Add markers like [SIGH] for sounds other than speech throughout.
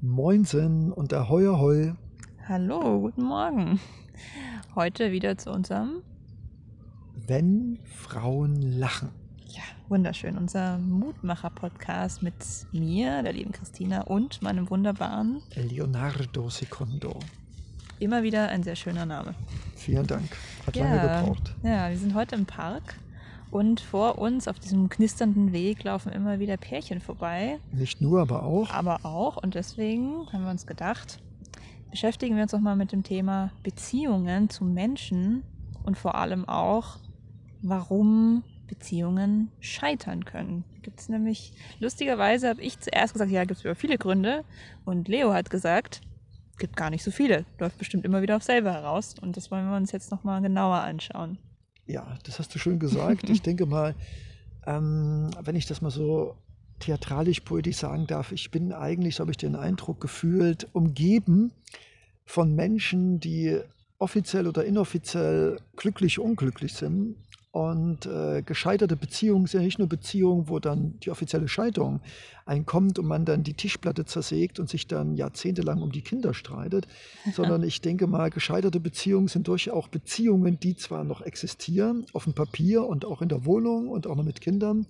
Moinsen und Ahoi Ahoi. Hallo, guten Morgen. Heute wieder zu unserem, Wenn Frauen lachen. ja, wunderschön, unser Mutmacher-Podcast mit mir, der lieben Christina und meinem wunderbaren, Leonardo Secondo. immer wieder ein sehr schöner Name. Vielen Dank. Hat lange gebraucht. Ja, wir sind heute im Park und vor uns auf diesem knisternden Weg laufen immer wieder Pärchen vorbei, Nicht nur, aber auch. aber auch und deswegen haben wir uns gedacht, beschäftigen wir uns auch mal mit dem Thema Beziehungen zu Menschen und vor allem auch, warum Beziehungen scheitern können. Gibt es nämlich, lustigerweise habe ich zuerst gesagt, ja, gibt es über viele Gründe und Leo hat gesagt, gibt gar nicht so viele, läuft bestimmt immer wieder auf selber heraus und das wollen wir uns jetzt nochmal genauer anschauen. Ja, das hast du schön gesagt. Ich [LAUGHS] denke mal, ähm, wenn ich das mal so theatralisch poetisch sagen darf, ich bin eigentlich, so habe ich den Eindruck gefühlt, umgeben von Menschen, die offiziell oder inoffiziell glücklich, unglücklich sind. Und äh, gescheiterte Beziehungen sind ja nicht nur Beziehungen, wo dann die offizielle Scheidung einkommt und man dann die Tischplatte zersägt und sich dann jahrzehntelang um die Kinder streitet, [LAUGHS] sondern ich denke mal, gescheiterte Beziehungen sind durchaus auch Beziehungen, die zwar noch existieren, auf dem Papier und auch in der Wohnung und auch noch mit Kindern,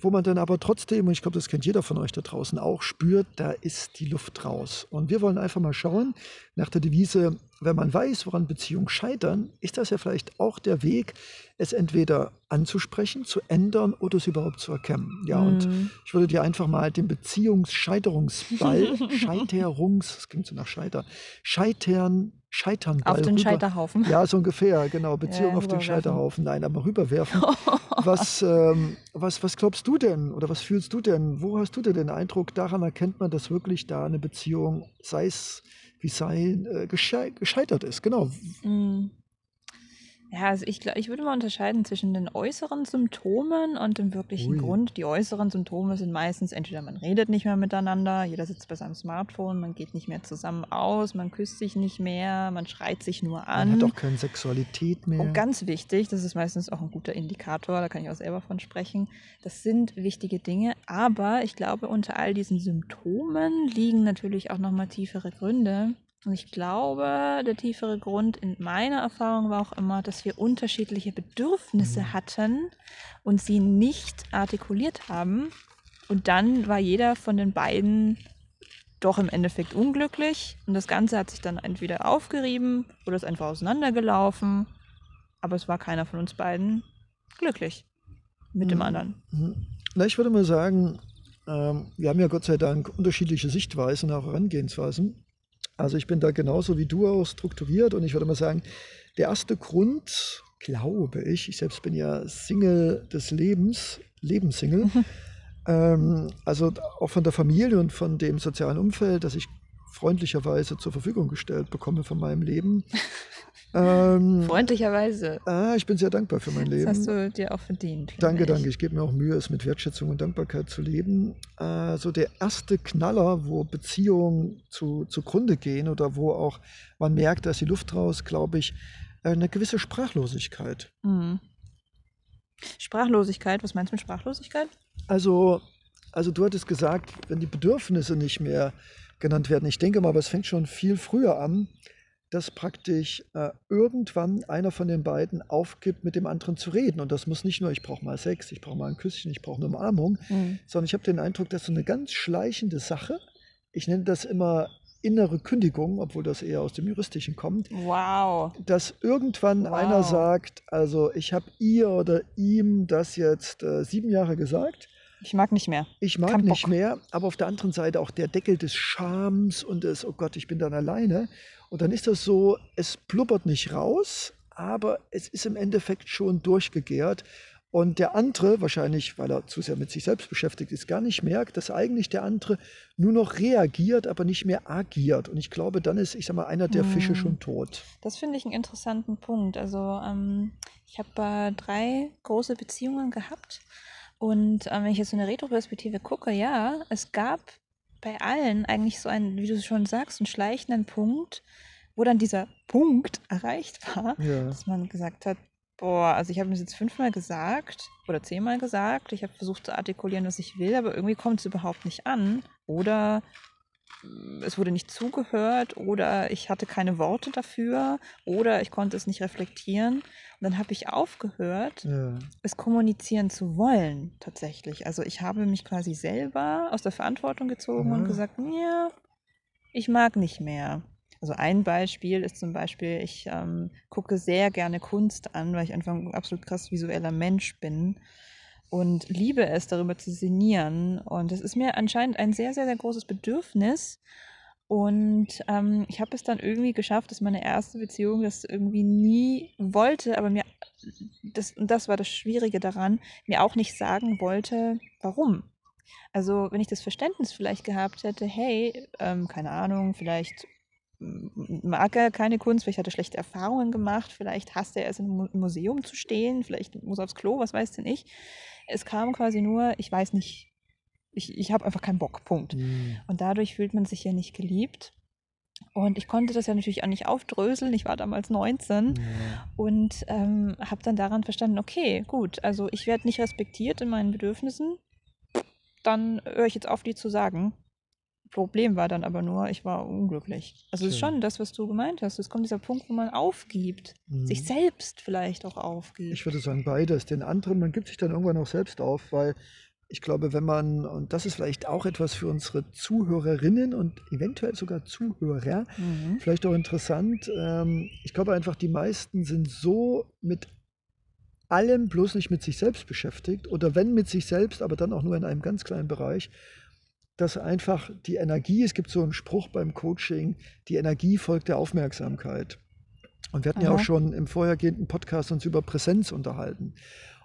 wo man dann aber trotzdem, und ich glaube, das kennt jeder von euch da draußen auch, spürt, da ist die Luft raus. Und wir wollen einfach mal schauen, nach der Devise, wenn man weiß, woran Beziehungen scheitern, ist das ja vielleicht auch der Weg, es entweder anzusprechen, zu ändern oder es überhaupt zu erkennen. Ja, und Mhm. ich würde dir einfach mal den Beziehungsscheiterungsball, [LAUGHS] Scheiterungs, das klingt so nach Scheiter, Scheitern, Scheiternball Auf den rüber- Scheiterhaufen. ja, so ungefähr, genau. Beziehung Ja, auf den. Scheiterhaufen. Nein, aber rüberwerfen. [LAUGHS] was, ähm, was, was glaubst du denn oder was fühlst du denn? Wo hast du denn den Eindruck, daran erkennt man, dass wirklich da eine Beziehung, sei es wie sei, äh, geschei gescheitert ist? Genau. Mm. Ja, also ich, ich würde mal unterscheiden zwischen den äußeren Symptomen und dem wirklichen Ui. Grund. Die äußeren Symptome sind meistens entweder man redet nicht mehr miteinander, jeder sitzt bei seinem Smartphone, man geht nicht mehr zusammen aus, man küsst sich nicht mehr, man schreit sich nur Man an. hat auch keine Sexualität mehr. Und ganz wichtig, das ist meistens auch ein guter Indikator, da kann ich auch selber von sprechen. Das sind wichtige Dinge, aber ich glaube, unter all diesen Symptomen liegen natürlich auch nochmal tiefere Gründe. Und ich glaube, der tiefere Grund in meiner Erfahrung war auch immer, dass wir unterschiedliche Bedürfnisse Mhm. hatten und sie nicht artikuliert haben. Und dann war jeder von den beiden doch im Endeffekt unglücklich und das Ganze hat sich dann entweder aufgerieben oder ist einfach auseinandergelaufen. Aber es war keiner von uns beiden glücklich mit dem Mhm. anderen. Mhm. Na, ich würde mal sagen, ähm, wir haben ja Gott sei Dank unterschiedliche Sichtweisen, auch Herangehensweisen. Also ich bin da genauso wie du auch strukturiert und ich würde mal sagen, der erste Grund, glaube ich, ich selbst bin ja Single des Lebens, Lebenssingle, ähm, also auch von der Familie und von dem sozialen Umfeld, das ich freundlicherweise zur Verfügung gestellt bekomme von meinem Leben. [LAUGHS] ähm, Freundlicherweise. ah, ich bin sehr dankbar für mein Leben. Das hast du dir auch verdient. Danke, ich. danke. Ich gebe mir auch Mühe, es mit Wertschätzung und Dankbarkeit zu leben. Also der erste Knaller, wo Beziehungen zu, zugrunde gehen oder wo auch man merkt, da ist die Luft raus, glaube ich, äh, eine gewisse Sprachlosigkeit. Mhm. Sprachlosigkeit, was meinst du mit Sprachlosigkeit? Also, also du hattest gesagt, wenn die Bedürfnisse nicht mehr genannt werden. Ich denke mal, aber es fängt schon viel früher an, dass praktisch äh, irgendwann einer von den beiden aufgibt, mit dem anderen zu reden. Und das muss nicht nur, ich brauche mal Sex, ich brauche mal ein Küsschen, ich brauche eine Umarmung, Mhm. sondern ich habe den Eindruck, das ist so eine ganz schleichende Sache. Ich nenne das immer innere Kündigung, obwohl das eher aus dem Juristischen kommt, Wow. dass irgendwann Wow. einer sagt, also ich habe ihr oder ihm das jetzt äh, sieben Jahre gesagt, Ich mag nicht mehr. ich mag Kein nicht Bock. mehr, aber auf der anderen Seite auch der Deckel des Schams und des, oh Gott, ich bin dann alleine. Und dann ist das so, es blubbert nicht raus, aber es ist im Endeffekt schon durchgegärt. Und der andere, wahrscheinlich, weil er zu sehr mit sich selbst beschäftigt ist, gar nicht merkt, dass eigentlich der andere nur noch reagiert, aber nicht mehr agiert. Und ich glaube, dann ist, ich sag mal, einer der Fische Hm. schon tot. Das finde ich einen interessanten Punkt. Also ähm, ich habe äh, drei große Beziehungen gehabt und ähm, wenn ich jetzt so eine Retroperspektive gucke, ja, es gab bei allen eigentlich so einen, wie du schon sagst, einen schleichenden Punkt, wo dann dieser Punkt [LAUGHS] erreicht war, Ja. dass man gesagt hat, boah, also ich habe das jetzt fünfmal gesagt oder zehnmal gesagt, ich habe versucht zu artikulieren, was ich will, aber irgendwie kommt es überhaupt nicht an. Oder es wurde nicht zugehört oder ich hatte keine Worte dafür oder ich konnte es nicht reflektieren. Und dann habe ich aufgehört, Ja. es kommunizieren zu wollen, tatsächlich. Also ich habe mich quasi selber aus der Verantwortung gezogen und Aha. gesagt, ja, ich mag nicht mehr. Also ein Beispiel ist zum Beispiel, ich ähm, gucke sehr gerne Kunst an, weil ich einfach ein absolut krass visueller Mensch bin und liebe es, darüber zu sinnieren. Und es ist mir anscheinend ein sehr, sehr, sehr großes Bedürfnis. Und ähm, ich habe es dann irgendwie geschafft, dass meine erste Beziehung das irgendwie nie wollte, aber mir, das, und das war das Schwierige daran, mir auch nicht sagen wollte, warum. Also, wenn ich das Verständnis vielleicht gehabt hätte, hey, ähm, keine Ahnung, vielleicht mag er keine Kunst, vielleicht hat er schlechte Erfahrungen gemacht, vielleicht hasst er es, Mu- Museum zu stehen, vielleicht muss er aufs Klo, was weiß denn ich. Es kam quasi nur, ich weiß nicht, ich, ich habe einfach keinen Bock, Punkt. Hm. Und dadurch fühlt man sich ja nicht geliebt. Und ich konnte das ja natürlich auch nicht aufdröseln. Ich war damals 19 Ja. und ähm, habe dann daran verstanden, okay, gut, also ich werde nicht respektiert in meinen Bedürfnissen. Dann höre ich jetzt auf, die zu sagen. Problem war dann aber nur, ich war unglücklich. Also es ist schon das, was du gemeint hast. Es kommt dieser Punkt, wo man aufgibt. Hm. Sich selbst vielleicht auch aufgibt. Ich würde sagen, beides. Den anderen, man gibt sich dann irgendwann auch selbst auf, weil ich glaube, wenn man, und das ist vielleicht auch etwas für unsere Zuhörerinnen und eventuell sogar Zuhörer, Mhm. vielleicht auch interessant, ähm, ich glaube einfach, die meisten sind so mit allem bloß nicht mit sich selbst beschäftigt oder wenn mit sich selbst, aber dann auch nur in einem ganz kleinen Bereich, dass einfach die Energie, es gibt so einen Spruch beim Coaching, die Energie folgt der Aufmerksamkeit. Und wir hatten ja Aha. auch schon im vorhergehenden Podcast uns über Präsenz unterhalten.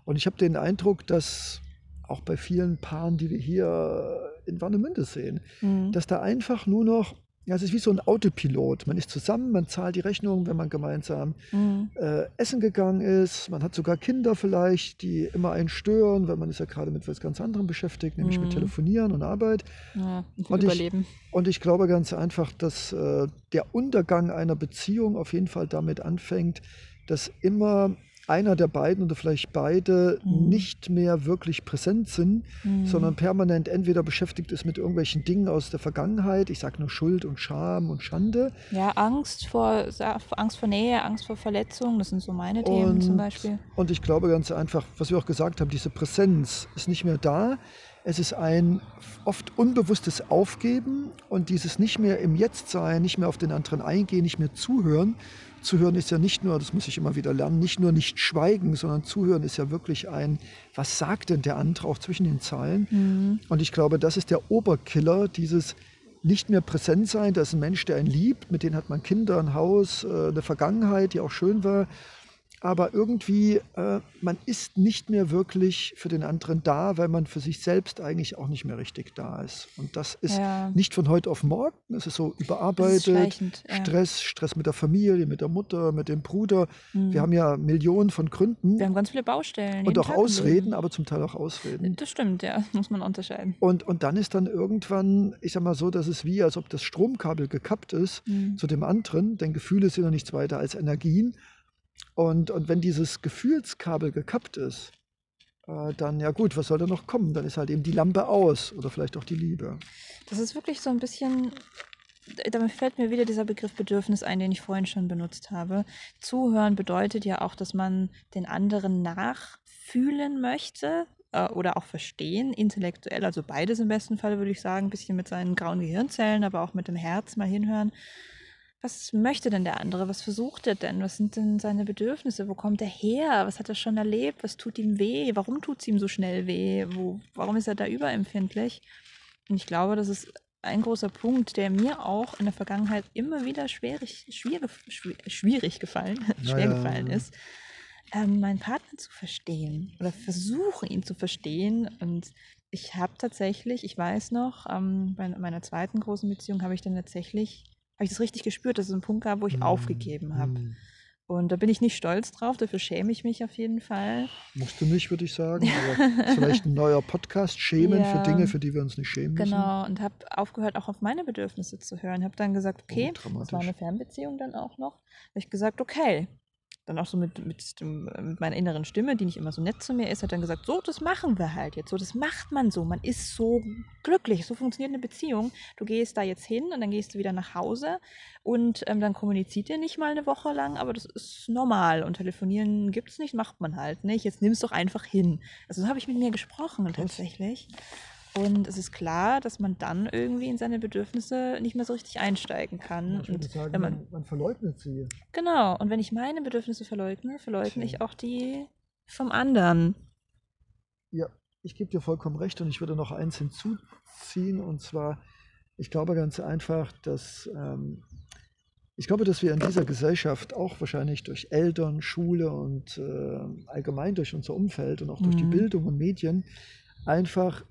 Und ich habe den Eindruck, dass auch bei vielen Paaren, die wir hier in Warnemünde sehen, Mhm. dass da einfach nur noch, ja, es ist wie so ein Autopilot. Man ist zusammen, man zahlt die Rechnung, wenn man gemeinsam Mhm. äh, essen gegangen ist. Man hat sogar Kinder vielleicht, die immer einen stören, weil man ist ja gerade mit was ganz anderem beschäftigt, nämlich mit Mhm. Telefonieren und Arbeit. Ja, Und ich- überleben. Und ich glaube ganz einfach, dass äh, der Untergang einer Beziehung auf jeden Fall damit anfängt, dass immer einer der beiden oder vielleicht beide Mhm. nicht mehr wirklich präsent sind, Mhm. sondern permanent entweder beschäftigt ist mit irgendwelchen Dingen aus der Vergangenheit, ich sage nur Schuld und Scham und Schande, Ja, Angst vor, Angst vor Nähe, Angst vor Verletzung, das sind so meine Themen zum Und- Beispiel. Und ich glaube ganz einfach, was wir auch gesagt haben, diese Präsenz ist nicht mehr da. Es ist ein oft unbewusstes Aufgeben und dieses nicht mehr im Jetzt sein, nicht mehr auf den anderen eingehen, nicht mehr zuhören. Zuhören ist ja nicht nur, das muss ich immer wieder lernen, nicht nur nicht schweigen, sondern zuhören ist ja wirklich ein, was sagt denn der andere auch zwischen den Zeilen? Mhm. Und ich glaube, das ist der Oberkiller, dieses nicht mehr präsent sein. Da ist ein Mensch, der einen liebt, mit dem hat man Kinder, ein Haus, äh, eine Vergangenheit, die auch schön war. Aber irgendwie, äh, man ist nicht mehr wirklich für den anderen da, weil man für sich selbst eigentlich auch nicht mehr richtig da ist. Und das ist Ja. nicht von heute auf morgen. Es ist so ist überarbeitet. schleichend. Ja. Stress, Stress mit der Familie, mit der Mutter, mit dem Bruder. Mhm. Wir haben ja Millionen von Gründen Wir haben ganz viele Baustellen. und auch Tag Ausreden, Leben. aber zum Teil auch Ausreden. Das stimmt, ja, [LAUGHS] muss man unterscheiden. Und, und dann ist dann irgendwann, ich sag mal so, dass es wie, als ob das Stromkabel gekappt ist Mhm. zu dem anderen, denn Gefühle sind ja nichts weiter als Energien. Und, und wenn dieses Gefühlskabel gekappt ist, äh, dann ja gut, was soll da noch kommen? Dann ist halt eben die Lampe aus oder vielleicht auch die Liebe. Das ist wirklich so ein bisschen, damit fällt mir wieder dieser Begriff Bedürfnis ein, den ich vorhin schon benutzt habe. Zuhören bedeutet ja auch, dass man den anderen nachfühlen möchte äh, oder auch verstehen, intellektuell, also beides im besten Fall würde ich sagen, ein bisschen mit seinen grauen Gehirnzellen, aber auch mit dem Herz mal hinhören. Was möchte denn der andere? Was versucht er denn? Was sind denn seine Bedürfnisse? Wo kommt er her? Was hat er schon erlebt? Was tut ihm weh? Warum tut es ihm so schnell weh? Wo, warum ist er da überempfindlich? Und ich glaube, das ist ein großer Punkt, der mir auch in der Vergangenheit immer wieder schwierig, schwierig, schwierig gefallen, [LAUGHS] schwer Naja. gefallen ist, ähm, meinen Partner zu verstehen oder versuchen, ihn zu verstehen. Und ich habe tatsächlich, ich weiß noch, ähm, bei meiner zweiten großen Beziehung habe ich dann tatsächlich, habe ich das richtig gespürt, dass es einen Punkt gab, wo ich Hm, aufgegeben habe. hm. Und da bin ich nicht stolz drauf, dafür schäme ich mich auf jeden Fall. Musst du nicht, würde ich sagen. [LAUGHS] Aber vielleicht ein neuer Podcast, Schämen Ja. für Dinge, für die wir uns nicht schämen müssen. Genau, und habe aufgehört, auch auf meine Bedürfnisse zu hören. Habe dann gesagt, okay, Oh, das war eine Fernbeziehung dann auch noch. Habe ich gesagt, okay, dann auch so mit, mit, dem, mit meiner inneren Stimme, die nicht immer so nett zu mir ist, hat dann gesagt, so, das machen wir halt jetzt, so, das macht man so, man ist so glücklich, so funktioniert eine Beziehung. Du gehst da jetzt hin und dann gehst du wieder nach Hause und ähm, dann kommuniziert ihr nicht mal eine Woche lang, aber das ist normal und telefonieren gibt es nicht, macht man halt nicht. Jetzt nimm es doch einfach hin. Also so habe ich mit mir gesprochen tatsächlich. Und es ist klar, dass man dann irgendwie in seine Bedürfnisse nicht mehr so richtig einsteigen kann. Würde und sagen, wenn man, man, verleugnet sie. genau, und wenn ich meine Bedürfnisse verleugne, verleugne Tja. ich auch die vom anderen. Ja, ich gebe dir vollkommen recht und ich würde noch eins hinzuziehen und zwar, ich glaube ganz einfach, dass ähm, ich glaube, dass wir in dieser Gesellschaft auch wahrscheinlich durch Eltern, Schule und äh, allgemein durch unser Umfeld und auch durch die Mhm. Bildung und Medien einfach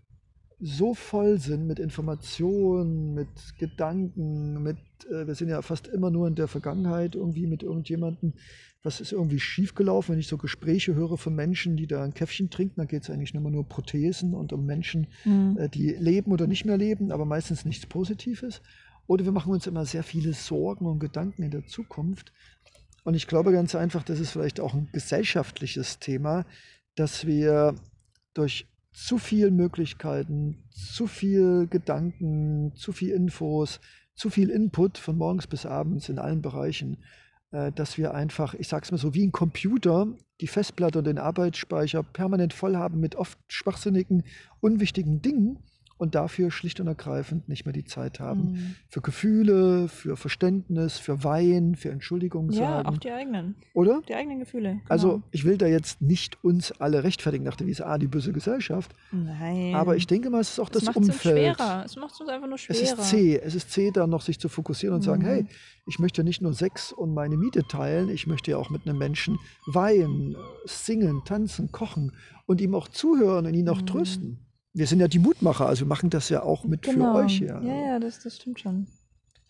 so voll sind mit Informationen, mit Gedanken, mit, äh, wir sind ja fast immer nur in der Vergangenheit irgendwie mit irgendjemandem, was ist irgendwie schiefgelaufen, wenn ich so Gespräche höre von Menschen, die da ein Käffchen trinken, dann geht es eigentlich immer nur um Prothesen und um Menschen, Mhm. äh, die leben oder nicht mehr leben, aber meistens nichts Positives. Oder wir machen uns immer sehr viele Sorgen und Gedanken in der Zukunft. Und ich glaube ganz einfach, das ist vielleicht auch ein gesellschaftliches Thema, dass wir durch zu viel Möglichkeiten, zu viel Gedanken, zu viel Infos, zu viel Input von morgens bis abends in allen Bereichen, äh, dass wir einfach, ich sage es mal so, wie ein Computer die Festplatte und den Arbeitsspeicher permanent voll haben mit oft schwachsinnigen, unwichtigen Dingen und dafür schlicht und ergreifend nicht mehr die Zeit haben Mhm. für Gefühle, für Verständnis, für Wein, für Entschuldigung Ja, auch sagen, die eigenen. oder? Die eigenen Gefühle. Genau. Also ich will da jetzt nicht uns alle rechtfertigen nach der Wiese, ah, die böse Gesellschaft, Nein. aber ich denke mal, es ist auch das macht es uns Umfeld. schwerer. Es macht es uns einfach nur Es schwerer. ist zäh, es ist zäh, da noch sich zu fokussieren und sagen, Mhm. hey, ich möchte nicht nur Sex und meine Miete teilen, ich möchte ja auch mit einem Menschen weinen, singen, tanzen, kochen und ihm auch zuhören und ihn auch Mhm. trösten. Wir sind ja die Mutmacher, also wir machen das ja auch mit für euch. Genau. Ja, ja, das, das stimmt schon.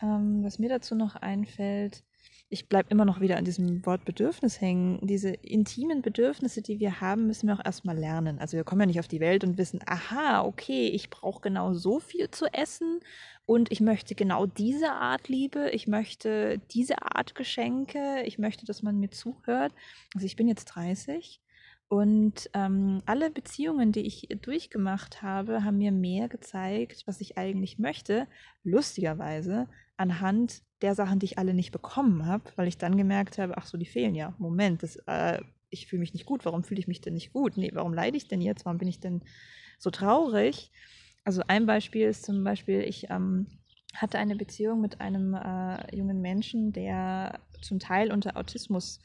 Ähm, was mir dazu noch einfällt, ich bleibe immer noch wieder an diesem Wort Bedürfnis hängen. Diese intimen Bedürfnisse, die wir haben, müssen wir auch erstmal lernen. Also wir kommen ja nicht auf die Welt und wissen, aha, okay, ich brauche genau so viel zu essen und ich möchte genau diese Art Liebe, ich möchte diese Art Geschenke, ich möchte, dass man mir zuhört. Also ich bin jetzt 30 und ähm, alle Beziehungen, die ich durchgemacht habe, haben mir mehr gezeigt, was ich eigentlich möchte. Lustigerweise anhand der Sachen, die ich alle nicht bekommen habe, weil ich dann gemerkt habe, ach so, die fehlen ja. Moment, das, äh, ich fühle mich nicht gut. Warum fühle ich mich denn nicht gut? Nee, warum leide ich denn jetzt? Warum bin ich denn so traurig? Also ein Beispiel ist zum Beispiel, ich ähm, hatte eine Beziehung mit einem äh, jungen Menschen, der zum Teil unter Autismus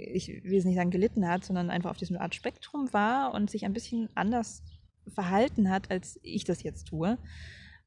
ich will es nicht sagen gelitten hat, sondern einfach auf diesem Art Spektrum war und sich ein bisschen anders verhalten hat, als ich das jetzt tue.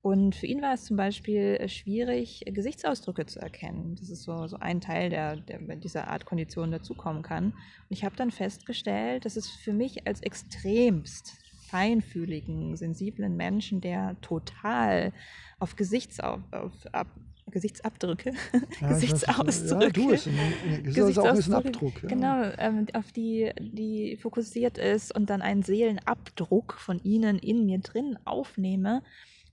Und für ihn war es zum Beispiel äh, schwierig, Gesichtsausdrücke zu erkennen. Das ist so, so ein Teil, der, der bei dieser Art Kondition dazukommen kann. Und ich habe dann festgestellt, dass es für mich als extremst feinfühligen, sensiblen Menschen, der total auf, Gesichtsau auf, ab, Gesichtsabdrücke, [LAUGHS] Ja, Gesichtsausdrücke, Ja, du, ist ein, ein bisschen Gesichtsausdrücke, Abdruck. Ja. Genau, ähm, auf die, die fokussiert ist und dann einen Seelenabdruck von ihnen in mir drin aufnehme.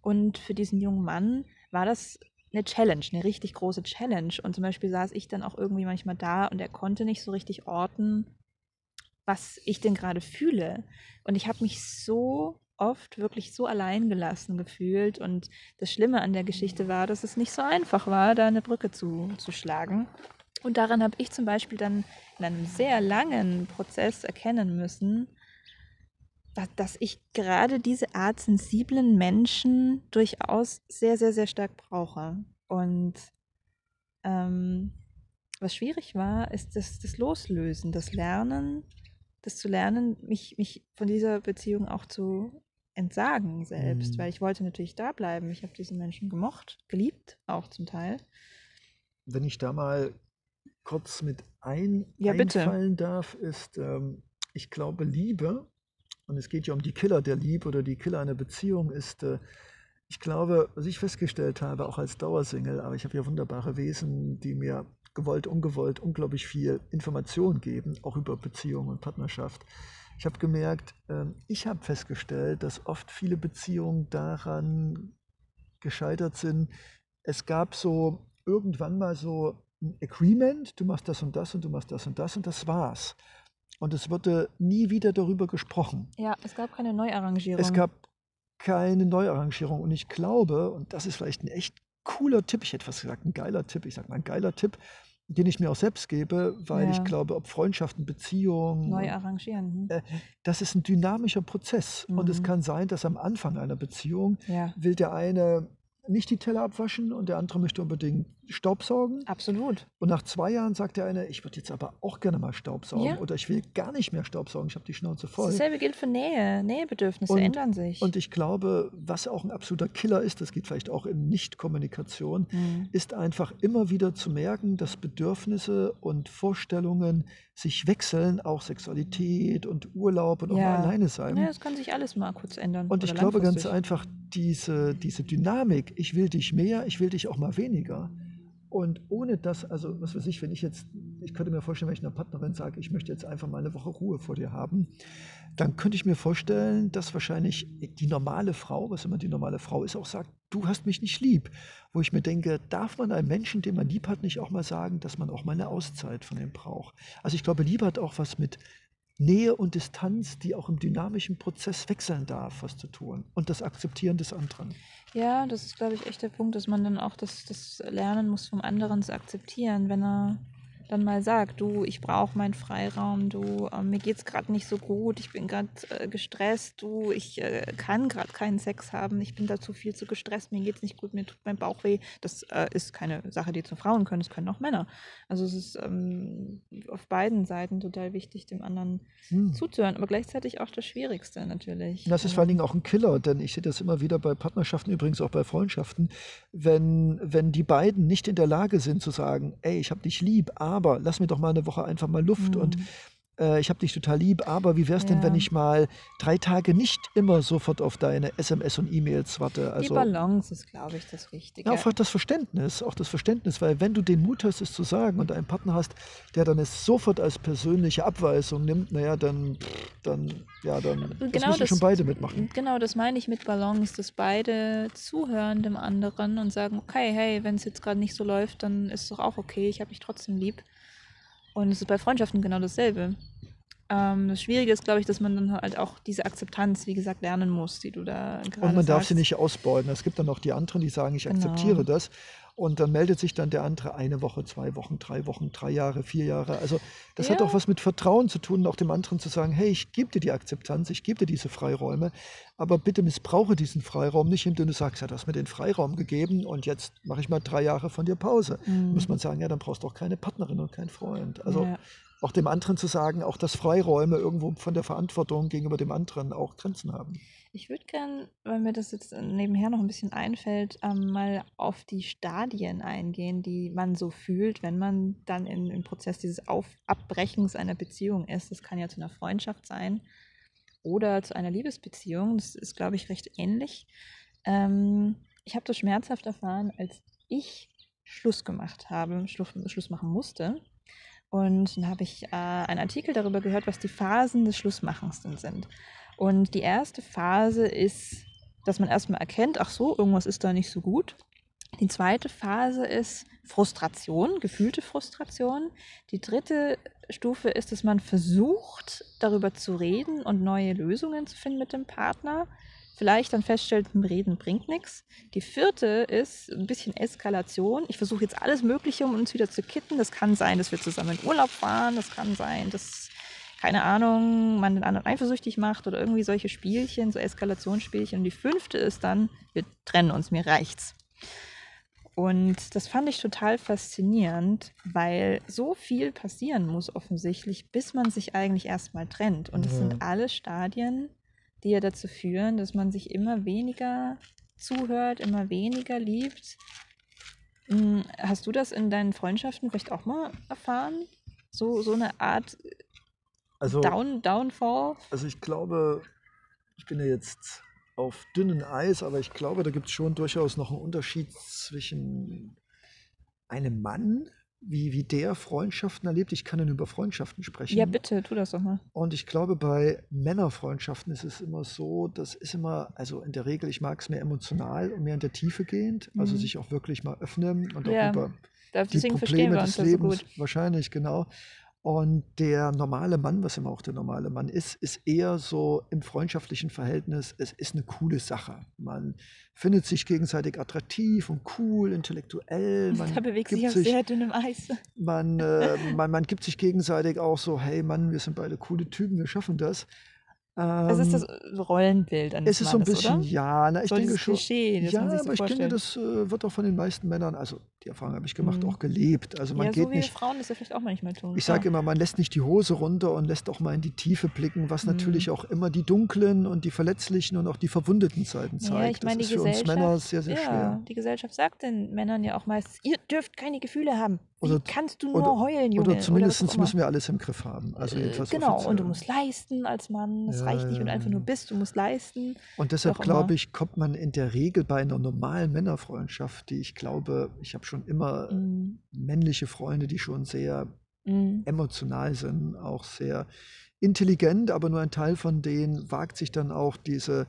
Und für diesen jungen Mann war das eine Challenge, eine richtig große Challenge. Und zum Beispiel saß ich dann auch irgendwie manchmal da und er konnte nicht so richtig orten, was ich denn gerade fühle. Und ich habe mich so oft wirklich so allein gelassen gefühlt. Und das Schlimme an der Geschichte war, dass es nicht so einfach war, da eine Brücke zu, zu schlagen. Und daran habe ich zum Beispiel dann in einem sehr langen Prozess erkennen müssen, dass, ich gerade diese Art sensiblen Menschen durchaus sehr, sehr, sehr stark brauche. Und ähm, was schwierig war, ist das, das Loslösen, das Lernen, das zu lernen, mich, mich von dieser Beziehung auch zu entsagen selbst, Mhm. weil ich wollte natürlich da bleiben. Ich habe diesen Menschen gemocht, geliebt, auch zum Teil. Wenn ich da mal kurz mit ein, Ja, bitte. einfallen darf, ist, ähm, ich glaube, Liebe, und es geht ja um die Killer der Liebe oder die Killer einer Beziehung, ist, äh, ich glaube, was ich festgestellt habe, auch als Dauersingle, aber ich habe ja wunderbare Wesen, die mir gewollt, ungewollt unglaublich viel Information geben, auch über Beziehung und Partnerschaft. Ich habe gemerkt, ähm, ich habe festgestellt, dass oft viele Beziehungen daran gescheitert sind. Es gab so irgendwann mal so ein Agreement, du machst das und das und du machst das und das und das war's. Und es wurde nie wieder darüber gesprochen. Ja, es gab keine Neuarrangierung. Es gab keine Neuarrangierung. Und ich glaube, und das ist vielleicht ein echt cooler Tipp, ich hätte fast gesagt, ein geiler Tipp, ich sage mal ein geiler Tipp, den ich mir auch selbst gebe, weil Ja. ich glaube, ob Freundschaften, Beziehungen, Neu arrangieren. Hm? äh, das ist ein dynamischer Prozess. Und es Mhm. kann sein, dass am Anfang einer Beziehung Ja, will der eine nicht die Teller abwaschen und der andere möchte unbedingt Staubsaugen. absolut. Und nach zwei Jahren sagt der eine, ich würde jetzt aber auch gerne mal Staubsaugen Ja. oder ich will gar nicht mehr Staubsaugen, ich habe die Schnauze voll. Dasselbe gilt für Nähe. Nähebedürfnisse Und- ändern sich. Und ich glaube, was auch ein absoluter Killer ist, das geht vielleicht auch in Nichtkommunikation, Hm. ist einfach immer wieder zu merken, dass Bedürfnisse und Vorstellungen sich wechseln, auch Sexualität und Urlaub und auch Ja. mal alleine sein. Ja, es kann sich alles mal kurz ändern. Und ich glaube ganz einfach, diese, diese Dynamik, ich will dich mehr, ich will dich auch mal weniger. Und ohne das, also was weiß ich, wenn ich jetzt, ich könnte mir vorstellen, wenn ich einer Partnerin sage, ich möchte jetzt einfach mal eine Woche Ruhe vor dir haben, dann könnte ich mir vorstellen, dass wahrscheinlich die normale Frau, was immer die normale Frau ist, auch sagt, du hast mich nicht lieb. Wo ich mir denke, darf man einem Menschen, den man lieb hat, nicht auch mal sagen, dass man auch mal eine Auszeit von ihm braucht? Also ich glaube, Liebe hat auch was mit Nähe und Distanz, die auch im dynamischen Prozess wechseln darf, was zu tun. Und das Akzeptieren des anderen. Ja, das ist, glaube ich, echt der Punkt, dass man dann auch das, das lernen muss, vom anderen zu akzeptieren, wenn er dann mal sagt, du, ich brauche meinen Freiraum, du, äh, mir geht's gerade nicht so gut, ich bin gerade äh, gestresst, du, ich äh, kann gerade keinen Sex haben, ich bin dazu viel zu gestresst, mir geht's nicht gut, mir tut mein Bauch weh. Das äh, ist keine Sache, die zu Frauen können, das können auch Männer. Also es ist ähm, auf beiden Seiten total wichtig, dem anderen Hm. zuzuhören, aber gleichzeitig auch das Schwierigste natürlich. Das ist vor allen Dingen auch ein Killer, denn ich sehe das immer wieder bei Partnerschaften, übrigens auch bei Freundschaften, wenn, wenn die beiden nicht in der Lage sind zu sagen, ey, ich habe dich lieb, aber lass mir doch mal eine Woche einfach mal Luft und Mhm. Äh, ich habe dich total lieb, aber wie wär's denn, wenn Ja. ich mal drei Tage nicht immer sofort auf deine SMS und E-Mails warte? Die Also Balance ist, glaube ich, das Wichtige. Ja, auch das Verständnis, auch das Verständnis, weil wenn du den Mut hast, es zu sagen und einen Partner hast, der dann es sofort als persönliche Abweisung nimmt, naja, dann, dann, ja, dann das Genau müssen das- schon beide mitmachen. Genau, das meine ich mit Balance, dass beide zuhören dem anderen und sagen, okay, hey, wenn es jetzt gerade nicht so läuft, dann ist es doch auch okay, ich habe dich trotzdem lieb. Und es ist bei Freundschaften genau dasselbe. Ähm, das Schwierige ist, glaube ich, dass man dann halt auch diese Akzeptanz, wie gesagt, lernen muss, die du da gerade Und man darf sie sagst. nicht ausbeuten. Es gibt dann noch die anderen, die sagen, ich Genau. akzeptiere das. Und dann meldet sich dann der andere eine Woche, zwei Wochen, drei Wochen, drei Jahre, vier Jahre. Also das hat Ja. auch was mit Vertrauen zu tun, auch dem anderen zu sagen, hey, ich gebe dir die Akzeptanz, ich gebe dir diese Freiräume, aber bitte missbrauche diesen Freiraum nicht, indem du sagst, ja, du hast mir den Freiraum gegeben und jetzt mache ich mal drei Jahre von dir Pause. Mhm. Muss man sagen, ja, dann brauchst du auch keine Partnerin und keinen Freund. Also Ja. auch dem anderen zu sagen, auch dass Freiräume irgendwo von der Verantwortung gegenüber dem anderen auch Grenzen haben. Ich würde gern, weil mir das jetzt nebenher noch ein bisschen einfällt, ähm, mal auf die Stadien eingehen, die man so fühlt, wenn man dann in, im Prozess dieses auf Abbrechens einer Beziehung ist. Das kann ja zu einer Freundschaft sein oder zu einer Liebesbeziehung. Das ist, glaube ich, recht ähnlich. Ähm, ich habe das schmerzhaft erfahren, als ich Schluss gemacht habe, Schluss, Schluss machen musste. Und dann habe ich äh, einen Artikel darüber gehört, was die Phasen des Schlussmachens denn sind. Und die erste Phase ist, dass man erstmal erkennt, ach so, irgendwas ist da nicht so gut. Die zweite Phase ist Frustration, gefühlte Frustration. Die dritte Stufe ist, dass man versucht, darüber zu reden und neue Lösungen zu finden mit dem Partner. Vielleicht dann feststellt, Reden bringt nichts. Die vierte ist ein bisschen Eskalation. Ich versuche jetzt alles Mögliche, um uns wieder zu kitten. Das kann sein, dass wir zusammen in Urlaub fahren. Das kann sein, dass, keine Ahnung, man den anderen eifersüchtig macht oder irgendwie solche Spielchen, so Eskalationsspielchen. Und die fünfte ist dann, wir trennen uns, mir reicht's. Und das fand ich total faszinierend, weil so viel passieren muss offensichtlich, bis man sich eigentlich erstmal trennt. Und es Ja. sind alle Stadien, die ja dazu führen, dass man sich immer weniger zuhört, immer weniger liebt. Hm, Hast du das in deinen Freundschaften vielleicht auch mal erfahren? So, so eine Art Also, Down, Downfall? also ich glaube, ich bin ja jetzt auf dünnem Eis, aber ich glaube, da gibt es schon durchaus noch einen Unterschied zwischen einem Mann, wie, wie der Freundschaften erlebt. Ich kann dann über Freundschaften sprechen. Ja, bitte, tu das doch mal. Und ich glaube, bei Männerfreundschaften ist es immer so, das ist immer, also in der Regel, ich mag es mehr emotional und mehr in der Tiefe gehend, also Mhm. sich auch wirklich mal öffnen und auch Ja. über Deswegen verstehen wir uns ja so. Wahrscheinlich, genau. Und der normale Mann, was immer auch der normale Mann ist, ist eher so im freundschaftlichen Verhältnis, es ist eine coole Sache. Man findet sich gegenseitig attraktiv und cool, intellektuell. [LAUGHS] Man da bewegt sich auf sehr dünnem Eis. Man, [LAUGHS] äh, man, man gibt sich gegenseitig auch so, hey Mann, wir sind beide coole Typen, wir schaffen das. Das ist das ähm, Rollenbild eines Es ist so ein bisschen, oder? ja, na, ich so denke schon. Klischee, ja, aber ich denke, das äh, wird auch von den meisten Männern, also die Erfahrung habe ich gemacht, Mhm. auch gelebt. Also man ja, geht so wie nicht, Frauen das ja vielleicht auch manchmal tun. ich sage immer, man lässt nicht die Hose runter und lässt auch mal in die Tiefe blicken, was Mhm. natürlich auch immer die dunklen und die verletzlichen und auch die verwundeten Seiten Ja, zeigt. ich meine, das ist für uns Männer sehr, sehr ja, schwer. die Gesellschaft sagt den Männern ja auch meistens, ihr dürft keine Gefühle haben. Wie Oder- kannst du nur oder- heulen, Junge? Oder zumindest immer. müssen wir alles im Griff haben. Also Äh, jedenfalls Genau, offiziell. und du musst leisten als Mann. Es Ja, reicht nicht, wenn du ja, einfach nur ja. bist, du musst leisten. Und deshalb glaube ich, kommt man in der Regel bei einer normalen Männerfreundschaft, die ich glaube, ich habe schon immer Mm, männliche Freunde, die schon sehr mm, emotional sind, auch sehr intelligent, aber nur ein Teil von denen wagt sich dann auch diese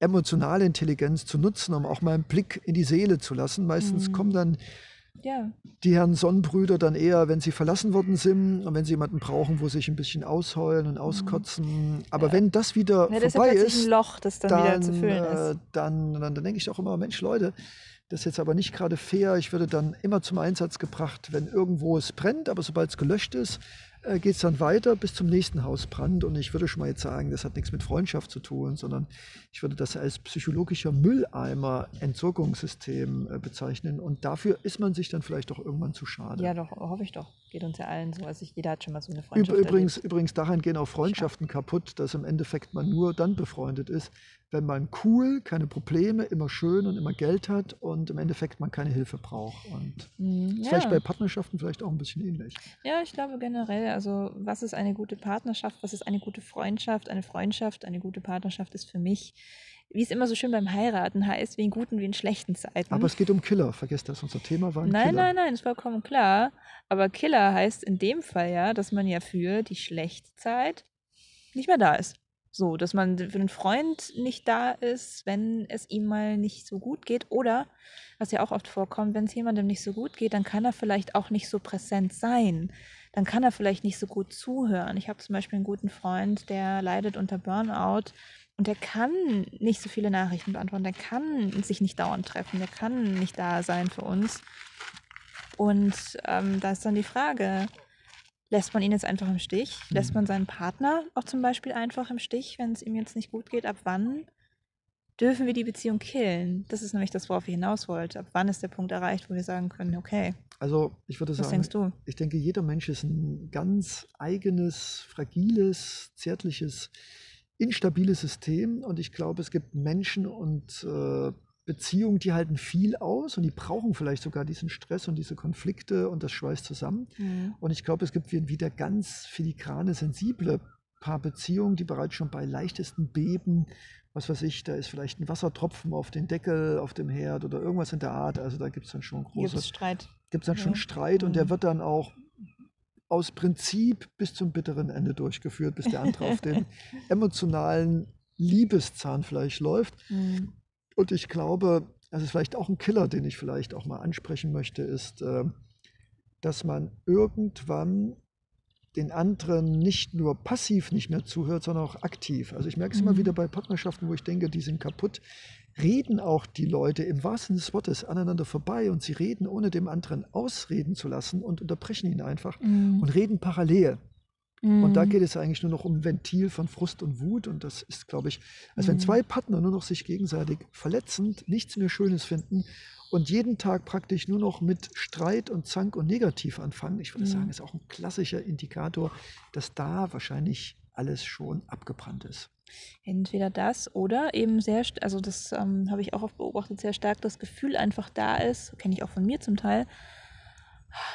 emotionale Intelligenz zu nutzen, um auch mal einen Blick in die Seele zu lassen. Meistens Mhm. kommen dann Ja, die Herren Sonnenbrüder dann eher, wenn sie verlassen worden sind und wenn sie jemanden brauchen, wo sie sich ein bisschen ausheulen und auskotzen. Aber Mhm. Ja. wenn das wieder ja das ist vorbei ist, ein Loch, das dann, wieder zu dann, füllen äh, ist. dann, dann, dann denke ich auch immer, Mensch, Leute, das ist jetzt aber nicht gerade fair. Ich würde dann immer zum Einsatz gebracht, wenn irgendwo es brennt, aber sobald es gelöscht ist, äh, geht es dann weiter bis zum nächsten Hausbrand. Und ich würde schon mal jetzt sagen, das hat nichts mit Freundschaft zu tun, sondern ich würde das als psychologischer Mülleimer Entsorgungssystem äh, bezeichnen. Und dafür ist man sich dann vielleicht auch irgendwann zu schade. Ja, doch, hoffe ich doch. Geht uns ja allen so. Also ich, jeder hat schon mal so eine Freundschaft Übrigens, erlebt. übrigens, daran gehen auch Freundschaften kaputt, dass im Endeffekt man nur dann befreundet ist, wenn man cool, keine Probleme, immer schön und immer Geld hat und im Endeffekt man keine Hilfe braucht. Und Mm, ist vielleicht bei Ja. Partnerschaften vielleicht auch ein bisschen ähnlich. ja, ich glaube generell, also was ist eine gute Partnerschaft, was ist eine gute Freundschaft? Eine Freundschaft, eine gute Partnerschaft ist für mich, wie es immer so schön beim Heiraten heißt, wie in guten wie in schlechten Zeiten. Aber es geht um Killer, vergesst das, unser Thema war ein Nein, Killer. nein, nein, ist vollkommen klar. Aber Killer heißt in dem Fall ja, dass man ja für die schlechte Zeit nicht mehr da ist. So, dass man für einen Freund nicht da ist, wenn es ihm mal nicht so gut geht. Oder, was ja auch oft vorkommt, wenn es jemandem nicht so gut geht, dann kann er vielleicht auch nicht so präsent sein. Dann kann er vielleicht nicht so gut zuhören. Ich habe zum Beispiel einen guten Freund, der leidet unter Burnout und der kann nicht so viele Nachrichten beantworten. Der kann sich nicht dauernd treffen. Der kann nicht da sein für uns. Und ähm, da ist dann die Frage, lässt man ihn jetzt einfach im Stich? Lässt Mhm. man seinen Partner auch zum Beispiel einfach im Stich, wenn es ihm jetzt nicht gut geht? Ab wann dürfen wir die Beziehung killen? Das ist nämlich das, worauf ich hinaus wollte. Ab wann ist der Punkt erreicht, wo wir sagen können, okay, Also ich würde was sagen, denkst du? ich denke, jeder Mensch ist ein ganz eigenes, fragiles, zärtliches, instabiles System. Und ich glaube, es gibt Menschen und äh, Beziehungen, die halten viel aus und die brauchen vielleicht sogar diesen Stress und diese Konflikte und das schweißt zusammen. Mhm. Und ich glaube, es gibt wie- wieder ganz filigrane, sensible Paar Beziehungen, die bereits schon bei leichtesten Beben, was weiß ich, da ist vielleicht ein Wassertropfen auf den Deckel, auf dem Herd oder irgendwas in der Art. Also da gibt es dann schon große es Streit? gibt es dann schon Ja. Streit und der Mhm. wird dann auch aus Prinzip bis zum bitteren Ende durchgeführt, bis der andere auf [LAUGHS] den emotionalen Liebeszahnfleisch läuft. Mhm. Und ich glaube, das ist vielleicht auch ein Killer, den ich vielleicht auch mal ansprechen möchte, ist, äh, dass man irgendwann den anderen nicht nur passiv nicht mehr zuhört, sondern auch aktiv. Also ich merke es immer Mhm. wieder bei Partnerschaften, wo ich denke, die sind kaputt, reden auch die Leute im wahrsten Sinne des Wortes aneinander vorbei und sie reden, ohne dem anderen ausreden zu lassen und unterbrechen ihn einfach Mhm. und reden parallel. Und da Mhm. geht es eigentlich nur noch um Ventil von Frust und Wut. Und das ist, glaube ich, als wenn Mhm. zwei Partner nur noch sich gegenseitig verletzend, nichts mehr Schönes finden und jeden Tag praktisch nur noch mit Streit und Zank und Negativ anfangen. Ich würde Mhm. sagen, ist auch ein klassischer Indikator, dass da wahrscheinlich alles schon abgebrannt ist. Entweder das oder eben sehr, also das ähm, habe ich auch oft beobachtet, sehr stark das Gefühl einfach da ist, kenne ich auch von mir zum Teil,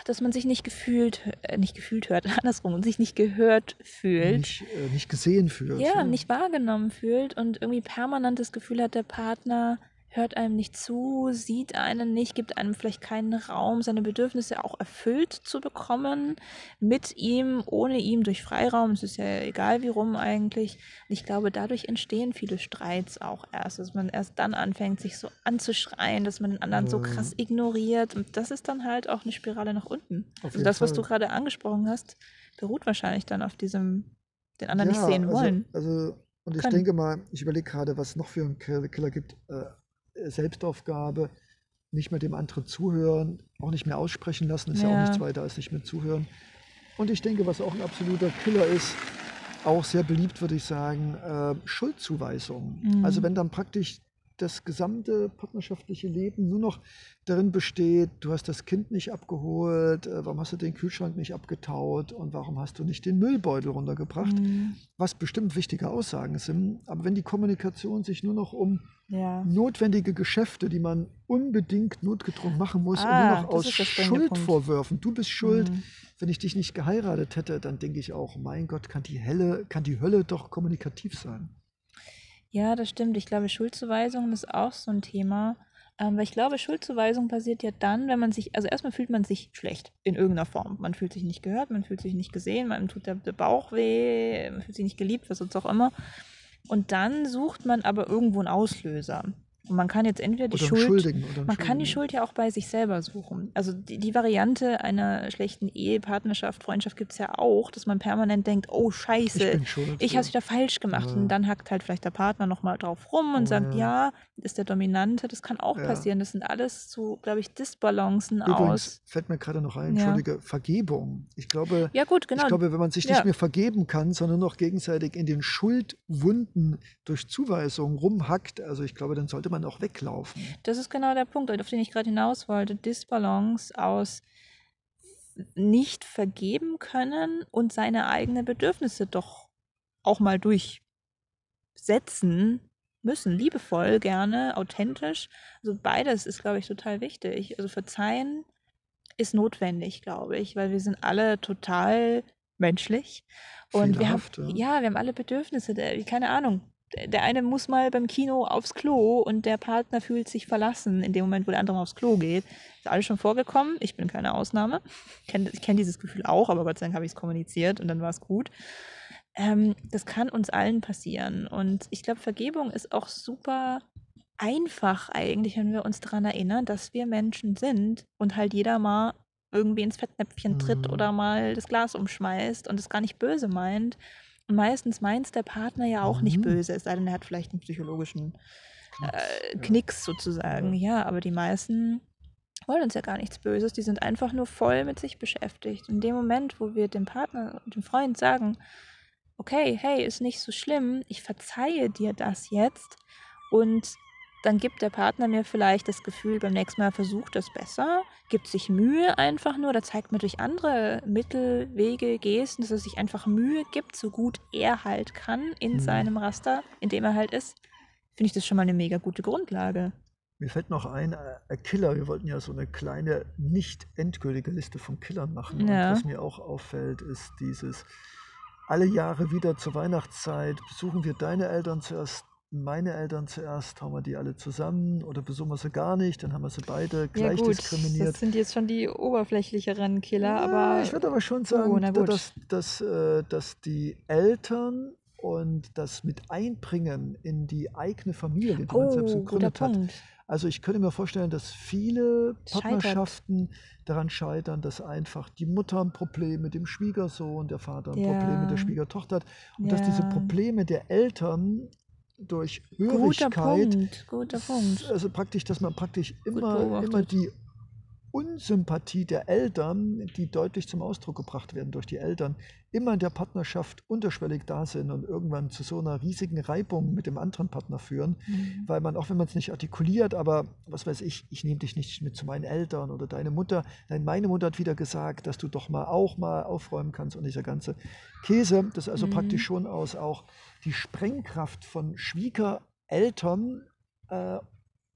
dass man sich nicht gefühlt, äh, nicht gefühlt hört, [LAUGHS] andersrum, und sich nicht gehört fühlt. Nicht, äh, nicht gesehen fühlt. ja, nicht wahrgenommen fühlt und irgendwie permanent das Gefühl hat, der Partner hört einem nicht zu, sieht einen nicht, gibt einem vielleicht keinen Raum, seine Bedürfnisse auch erfüllt zu bekommen, mit ihm, ohne ihm, durch Freiraum. Es ist ja egal wie rum eigentlich. Und ich glaube, dadurch entstehen viele Streits auch erst, dass man erst dann anfängt, sich so anzuschreien, dass man den anderen so krass ignoriert. Und das ist dann halt auch eine Spirale nach unten. Also das, was Fall. du gerade angesprochen hast, beruht wahrscheinlich dann auf diesem, den anderen ja, nicht sehen also, wollen. Also, und ich können. denke mal, ich überlege gerade, was es noch für einen Killer gibt. Äh, Selbstaufgabe, nicht mehr dem anderen zuhören, auch nicht mehr aussprechen lassen, ist ja, ja auch nichts weiter als nicht mehr zuhören. Und ich denke, was auch ein absoluter Killer ist, auch sehr beliebt, würde ich sagen, äh, Schuldzuweisung. Mhm. Also wenn dann praktisch das gesamte partnerschaftliche Leben nur noch darin besteht, du hast das Kind nicht abgeholt, äh, warum hast du den Kühlschrank nicht abgetaut und warum hast du nicht den Müllbeutel runtergebracht, mhm. was bestimmt wichtige Aussagen sind. Aber wenn die Kommunikation sich nur noch um ja. notwendige Geschäfte, die man unbedingt notgedrungen machen muss, ah, und nur noch aus Schuldvorwürfen, du bist schuld, mhm. wenn ich dich nicht geheiratet hätte, dann denke ich auch, mein Gott, kann die, Helle, kann die Hölle doch kommunikativ sein. Ja, das stimmt. Ich glaube, Schuldzuweisung ist auch so ein Thema. Ähm, weil ich glaube, Schuldzuweisung passiert ja dann, wenn man sich, also erstmal fühlt man sich schlecht in irgendeiner Form. Man fühlt sich nicht gehört, man fühlt sich nicht gesehen, man tut der, Bauch weh, man fühlt sich nicht geliebt, was sonst auch immer. Und dann sucht man aber irgendwo einen Auslöser. Und man kann jetzt entweder die Schuld, man kann die Schuld ja auch bei sich selber suchen. Also die, die Variante einer schlechten Ehepartnerschaft, Freundschaft gibt es ja auch, dass man permanent denkt, oh scheiße, ich, ich habe es wieder falsch gemacht. Ja. Und dann hackt halt vielleicht der Partner nochmal drauf rum und oh, sagt, ja. ja. ist der Dominante. Das kann auch ja. passieren. Das sind alles so, glaube ich, Disbalancen Übrigens aus. fällt mir gerade noch ein, entschuldige, Vergebung. Ich glaube, ja, gut, genau. ich glaube, wenn man sich nicht mehr vergeben kann, sondern noch gegenseitig in den Schuldwunden durch Zuweisung rumhackt, also ich glaube, dann sollte man man auch weglaufen. Das ist genau der Punkt, auf den ich gerade hinaus wollte. Disbalance aus nicht vergeben können und seine eigenen Bedürfnisse doch auch mal durchsetzen müssen. Liebevoll, gerne, authentisch. Also beides ist, glaube ich, total wichtig. Also verzeihen ist notwendig, glaube ich, weil wir sind alle total menschlich. Und wir haben, ja, wir haben alle Bedürfnisse, keine Ahnung, der eine muss mal beim Kino aufs Klo und der Partner fühlt sich verlassen in dem Moment, wo der andere mal aufs Klo geht. Ist alles schon vorgekommen. Ich bin keine Ausnahme. Ich kenne kenn dieses Gefühl auch, aber Gott sei Dank habe ich es kommuniziert und dann war es gut. Ähm, das kann uns allen passieren. Und ich glaube, Vergebung ist auch super einfach eigentlich, wenn wir uns daran erinnern, dass wir Menschen sind und halt jeder mal irgendwie ins Fettnäpfchen tritt mhm. oder mal das Glas umschmeißt und es gar nicht böse meint meistens meint der Partner ja auch mhm. nicht böse, es sei denn, er hat vielleicht einen psychologischen äh, Knicks sozusagen. Ja. ja, aber die meisten wollen uns ja gar nichts Böses, die sind einfach nur voll mit sich beschäftigt. In dem Moment, wo wir dem Partner, dem Freund sagen, okay, hey, ist nicht so schlimm, ich verzeihe dir das jetzt und dann gibt der Partner mir vielleicht das Gefühl, beim nächsten Mal versucht das besser, gibt sich Mühe einfach nur, da zeigt man durch andere Mittel, Wege, Gesten, dass er sich einfach Mühe gibt, so gut er halt kann in mhm. seinem Raster, in dem er halt ist, finde ich das schon mal eine mega gute Grundlage. Mir fällt noch ein, äh, Killer, wir wollten ja so eine kleine, nicht endgültige Liste von Killern machen. Ja. Und was mir auch auffällt, ist dieses, alle Jahre wieder zur Weihnachtszeit besuchen wir deine Eltern zuerst, meine Eltern zuerst, haben wir die alle zusammen oder besuchen wir sie gar nicht, dann haben wir sie beide gleich ja gut, diskriminiert. Das sind jetzt schon die oberflächlicheren Killer, ja, aber. Ich würde aber schon sagen, oh, dass, dass, äh, dass die Eltern und das mit Einbringen in die eigene Familie, die man selbst oh, gegründet hat. Punkt. Also ich könnte mir vorstellen, dass viele Partnerschaften Scheitert. daran scheitern, dass einfach die Mutter ein Problem mit dem Schwiegersohn, der Vater ein ja. Problem mit der Schwiegertochter hat und ja. dass diese Probleme der Eltern durch Hörigkeit. Guter Punkt, guter Punkt. Also praktisch, dass man praktisch immer, immer die Unsympathie der Eltern, die deutlich zum Ausdruck gebracht werden durch die Eltern, immer in der Partnerschaft unterschwellig da sind und irgendwann zu so einer riesigen Reibung mit dem anderen Partner führen, mhm. weil man, auch wenn man es nicht artikuliert, aber was weiß ich, ich nehme dich nicht mit zu meinen Eltern oder deine Mutter, nein, meine Mutter hat wieder gesagt, dass du doch mal auch mal aufräumen kannst und dieser ganze Käse, das also mhm. praktisch schon aus auch die Sprengkraft von Schwiegereltern äh,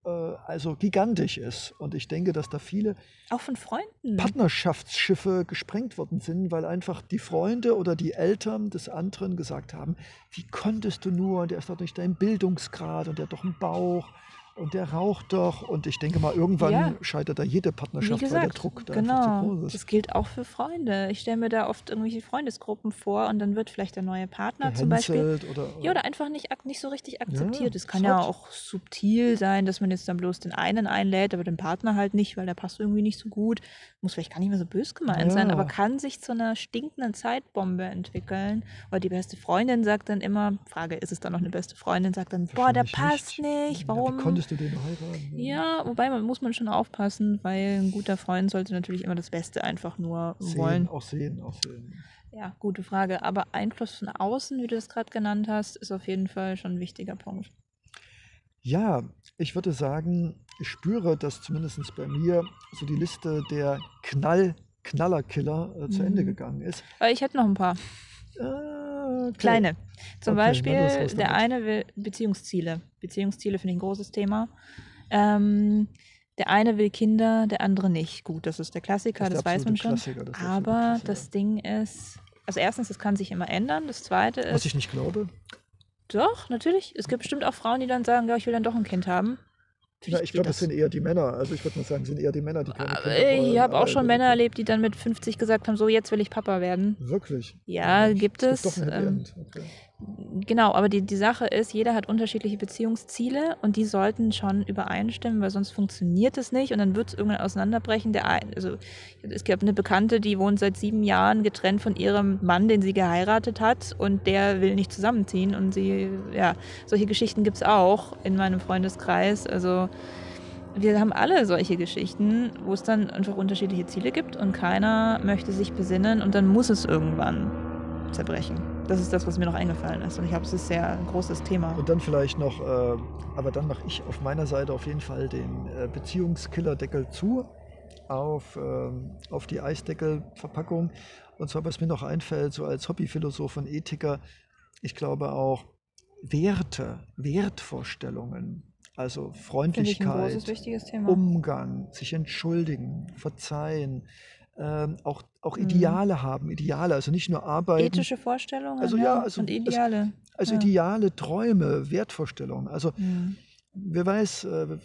also gigantisch ist. Und ich denke, dass da viele auch von Freunden. Partnerschaftsschiffe gesprengt worden sind, weil einfach die Freunde oder die Eltern des anderen gesagt haben, wie konntest du nur, und der ist doch nicht dein Bildungsgrad und der hat doch einen Bauch und der raucht doch. Und ich denke mal, irgendwann Ja. scheitert da jede Partnerschaft, Wie weil der gesagt, Druck da einfach zu genau. groß ist. Das gilt auch für Freunde. Ich stelle mir da oft irgendwelche Freundesgruppen vor und dann wird vielleicht der neue Partner zum Beispiel Gehänselt oder, Ja, oder einfach nicht, nicht so richtig akzeptiert. Es kann ist ja auch subtil sein, dass man jetzt dann bloß den einen einlädt, aber den Partner halt nicht, weil der passt irgendwie nicht so gut. Muss vielleicht gar nicht mehr so bös gemeint sein, Ja. aber kann sich zu einer stinkenden Zeitbombe entwickeln. Oder die beste Freundin sagt dann immer, Frage, ist es dann noch eine beste Freundin, sagt dann, boah, der passt nicht, Ja, warum? Du den heiraten? Ja, wobei man muss man schon aufpassen, weil ein guter Freund sollte natürlich immer das Beste einfach nur Sehen, wollen. auch sehen, auch sehen. Ja, gute Frage. Aber Einfluss von außen, wie du das gerade genannt hast, ist auf jeden Fall schon ein wichtiger Punkt. Ja, ich würde sagen, ich spüre, dass zumindest bei mir so die Liste der Knall, Knallerkiller äh, zu Ende Mhm. gegangen ist. Weil ich hätte noch ein paar okay. kleine. Zum Okay, Beispiel, der eine will Beziehungsziele. Beziehungsziele finde ich ein großes Thema. Ähm, der eine will Kinder, der andere nicht. Gut, das ist der Klassiker, Das das, weiß man schon. Das Aber das Ding ist, also erstens, das kann sich immer ändern. Das zweite Was ist, ich nicht glaube. doch, natürlich. Es gibt bestimmt auch Frauen, die dann sagen, ja, ich will dann doch ein Kind haben. Ja, ich glaube, das sind eher die Männer. Also ich würde mal sagen, sind eher die Männer, die keine Aber Kinder ich wollen. habe auch schon ich- Männer erlebt, die dann mit 50 gesagt haben, so jetzt will ich Papa werden. Wirklich? Ja, Mensch, gibt es, Doch ein Happy ähm, End. Okay. Genau, aber die, die Sache ist, jeder hat unterschiedliche Beziehungsziele und die sollten schon übereinstimmen, weil sonst funktioniert es nicht und dann wird es irgendwann auseinanderbrechen. Der ein, also es gab eine Bekannte, die wohnt seit sieben Jahren getrennt von ihrem Mann, den sie geheiratet hat und der will nicht zusammenziehen und sie, ja, solche Geschichten gibt es auch in meinem Freundeskreis. Also wir haben alle solche Geschichten, wo es dann einfach unterschiedliche Ziele gibt und keiner möchte sich besinnen und dann muss es irgendwann zerbrechen. Das ist das, was mir noch eingefallen ist. Und ich glaube, es ist sehr ein großes Thema. Und dann vielleicht noch, äh, aber dann mache ich auf meiner Seite auf jeden Fall den äh, Beziehungskillerdeckel zu auf, ähm, auf die Eisdeckelverpackung. Und zwar, was mir noch einfällt, so als Hobbyphilosoph und Ethiker, ich glaube auch Werte, Wertvorstellungen, also Freundlichkeit, großes, wichtiges Thema. Umgang, sich entschuldigen, verzeihen, ähm, auch, auch Mhm. Ideale haben, Ideale, also nicht nur arbeiten. Ethische Vorstellungen Also ja, ja, also und Ideale. Also Ja. Ideale, Träume, Wertvorstellungen. Also Mhm. Wer weiß, äh,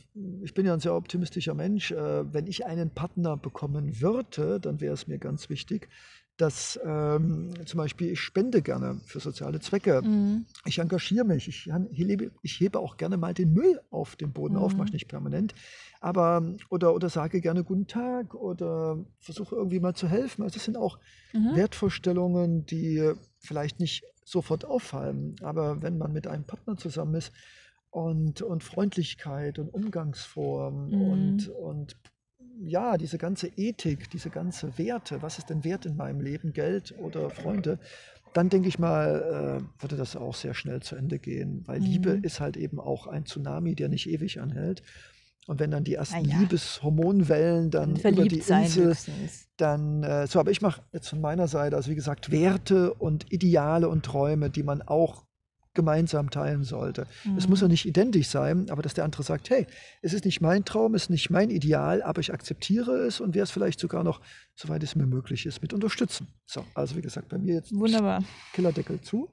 ich bin ja ein sehr optimistischer Mensch. äh, Wenn ich einen Partner bekommen würde, dann wäre es mir ganz wichtig, dass ähm, zum Beispiel ich spende gerne für soziale Zwecke. Mhm. Ich engagiere mich. Ich, hebe, ich hebe auch gerne mal den Müll auf den Boden auf, Mhm. mache ich nicht permanent. Aber oder, oder sage gerne Guten Tag oder versuche irgendwie mal zu helfen. Also das sind auch Mhm. Wertvorstellungen, die vielleicht nicht sofort auffallen, aber wenn man mit einem Partner zusammen ist und, und Freundlichkeit und Umgangsform Mhm. und, und ja, diese ganze Ethik, diese ganze Werte, was ist denn wert in meinem Leben, Geld oder Freunde, dann denke ich mal, äh, würde das auch sehr schnell zu Ende gehen, weil Liebe Mhm. ist halt eben auch ein Tsunami, der nicht ewig anhält. Und wenn dann die ersten ja. Liebeshormonwellen dann über die Verliebt Insel höchstens. dann äh, so, aber ich mache jetzt von meiner Seite, also wie gesagt, Werte und Ideale und Träume, die man auch gemeinsam teilen sollte. Es muss ja Mhm. nicht identisch sein, aber dass der andere sagt, hey, es ist nicht mein Traum, es ist nicht mein Ideal, aber ich akzeptiere es und werde es vielleicht sogar noch, soweit es mir möglich ist, mit unterstützen. So, also wie gesagt, bei mir jetzt Wunderbar. Killerdeckel zu.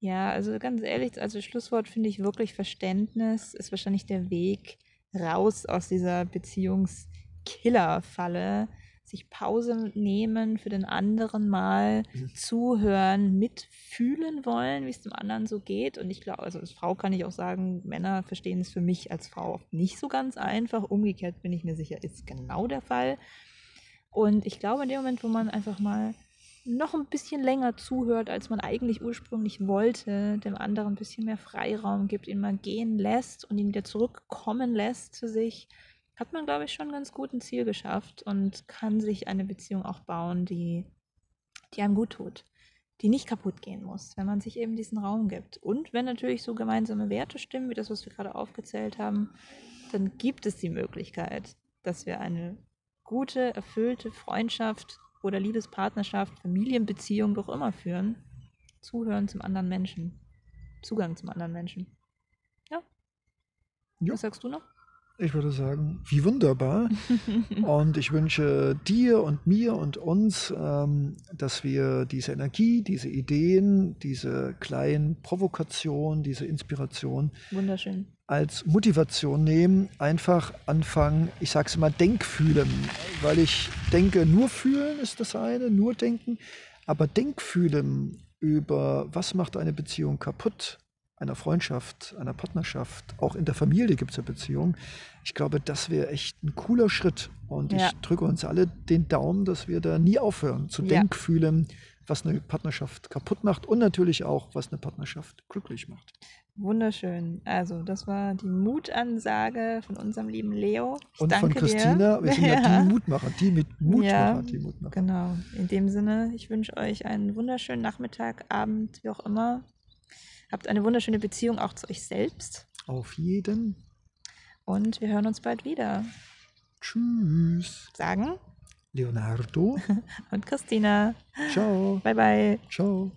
Ja, also ganz ehrlich, also Schlusswort finde ich wirklich Verständnis ist wahrscheinlich der Weg raus aus dieser Beziehungskiller-Falle. Sich Pause nehmen, für den anderen mal Mhm. zuhören, mitfühlen wollen, wie es dem anderen so geht. Und ich glaube, also als Frau kann ich auch sagen, Männer verstehen es für mich als Frau oft nicht so ganz einfach. Umgekehrt bin ich mir sicher, ist genau der Fall. Und ich glaube, in dem Moment, wo man einfach mal noch ein bisschen länger zuhört, als man eigentlich ursprünglich wollte, dem anderen ein bisschen mehr Freiraum gibt, ihn mal gehen lässt und ihn wieder zurückkommen lässt zu sich, hat man, glaube ich, schon ganz gut ein Ziel geschafft und kann sich eine Beziehung auch bauen, die, die einem gut tut, die nicht kaputt gehen muss, wenn man sich eben diesen Raum gibt. Und wenn natürlich so gemeinsame Werte stimmen, wie das, was wir gerade aufgezählt haben, dann gibt es die Möglichkeit, dass wir eine gute, erfüllte Freundschaft oder Liebespartnerschaft, Familienbeziehung, wie auch immer führen. Zuhören zum anderen Menschen. Zugang zum anderen Menschen. Ja. Ja. Was sagst du noch? Ich würde sagen, wie wunderbar. [LAUGHS] und ich wünsche dir und mir und uns, ähm, dass wir diese Energie, diese Ideen, diese kleinen Provokationen, diese Inspiration Wunderschön. als Motivation nehmen, einfach anfangen, ich sage es mal, Denkfühlen, weil ich denke, nur fühlen ist das eine, nur denken, aber Denkfühlen über, was macht eine Beziehung kaputt, einer Freundschaft, einer Partnerschaft, auch in der Familie gibt es ja Beziehungen. Ich glaube, das wäre echt ein cooler Schritt. Und Ja. ich drücke uns alle den Daumen, dass wir da nie aufhören zu Ja. Denkfühlen, was eine Partnerschaft kaputt macht und natürlich auch, was eine Partnerschaft glücklich macht. Wunderschön. Also, das war die Mutansage von unserem lieben Leo. Ich Und von Christina, dir. wir sind ja, die [LAUGHS] Mutmacher, die mit Mutmacher, Ja, die Mutmacher. Genau. In dem Sinne, ich wünsche euch einen wunderschönen Nachmittag, Abend, wie auch immer. Habt eine wunderschöne Beziehung auch zu euch selbst. Auf jeden. Und wir hören uns bald wieder. Tschüss. Sagen Leonardo. [LAUGHS] und Christina. Ciao. Bye, bye. Ciao.